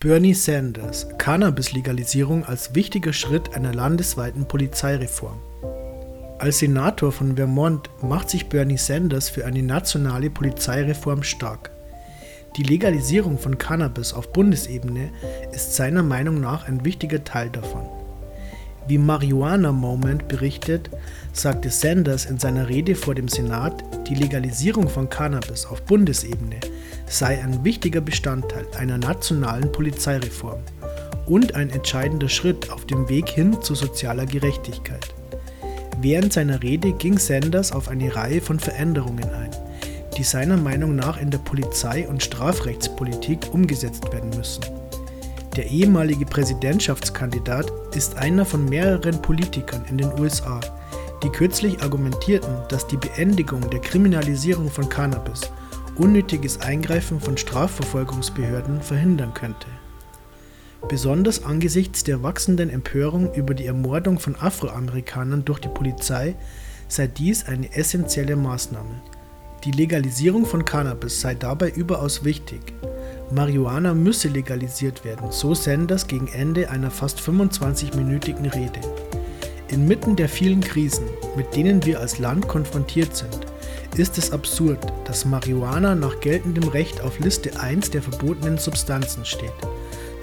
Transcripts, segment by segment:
Bernie Sanders Cannabis-Legalisierung als wichtiger Schritt einer landesweiten Polizeireform. Als Senator von Vermont macht sich Bernie Sanders für eine nationale Polizeireform stark. Die Legalisierung von Cannabis auf Bundesebene ist seiner Meinung nach ein wichtiger Teil davon. Wie Marijuana Moment berichtet, sagte Sanders in seiner Rede vor dem Senat, die Legalisierung von Cannabis auf Bundesebene sei ein wichtiger Bestandteil einer nationalen Polizeireform und ein entscheidender Schritt auf dem Weg hin zu sozialer Gerechtigkeit. Während seiner Rede ging Sanders auf eine Reihe von Veränderungen ein, die seiner Meinung nach in der Polizei- und Strafrechtspolitik umgesetzt werden müssen. Der ehemalige Präsidentschaftskandidat ist einer von mehreren Politikern in den USA, die kürzlich argumentierten, dass die Beendigung der Kriminalisierung von Cannabis unnötiges Eingreifen von Strafverfolgungsbehörden verhindern könnte. Besonders angesichts der wachsenden Empörung über die Ermordung von Afroamerikanern durch die Polizei sei dies eine essentielle Maßnahme. Die Legalisierung von Cannabis sei dabei überaus wichtig. Marihuana müsse legalisiert werden, so Sanders gegen Ende einer fast 25-minütigen Rede. Inmitten der vielen Krisen, mit denen wir als Land konfrontiert sind, ist es absurd, dass Marihuana nach geltendem Recht auf Liste 1 der verbotenen Substanzen steht,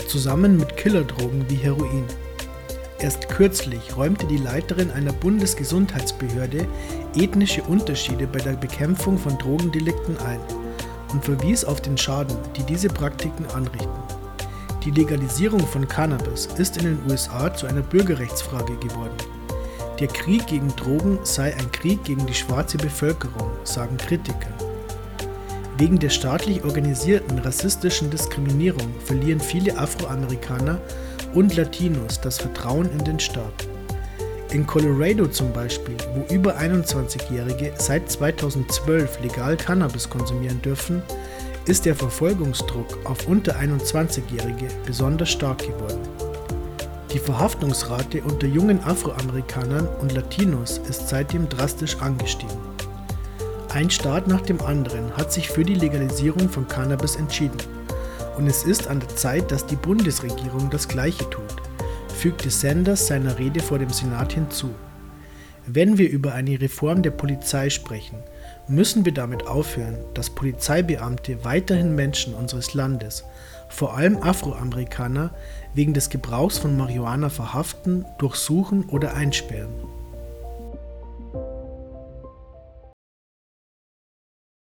zusammen mit Killerdrogen wie Heroin. Erst kürzlich räumte die Leiterin einer Bundesgesundheitsbehörde ethnische Unterschiede bei der Bekämpfung von Drogendelikten ein und verwies auf den Schaden, die diese Praktiken anrichten. Die Legalisierung von Cannabis ist in den USA zu einer Bürgerrechtsfrage geworden. Der Krieg gegen Drogen sei ein Krieg gegen die schwarze Bevölkerung, sagen Kritiker. Wegen der staatlich organisierten rassistischen Diskriminierung verlieren viele Afroamerikaner und Latinos das Vertrauen in den Staat. In Colorado zum Beispiel, wo über 21-Jährige seit 2012 legal Cannabis konsumieren dürfen, ist der Verfolgungsdruck auf unter 21-Jährige besonders stark geworden. Die Verhaftungsrate unter jungen Afroamerikanern und Latinos ist seitdem drastisch angestiegen. Ein Staat nach dem anderen hat sich für die Legalisierung von Cannabis entschieden. Und es ist an der Zeit, dass die Bundesregierung das Gleiche tut, fügte Sanders seiner Rede vor dem Senat hinzu. Wenn wir über eine Reform der Polizei sprechen, müssen wir damit aufhören, dass Polizeibeamte weiterhin Menschen unseres Landes, vor allem Afroamerikaner, wegen des Gebrauchs von Marihuana verhaften, durchsuchen oder einsperren.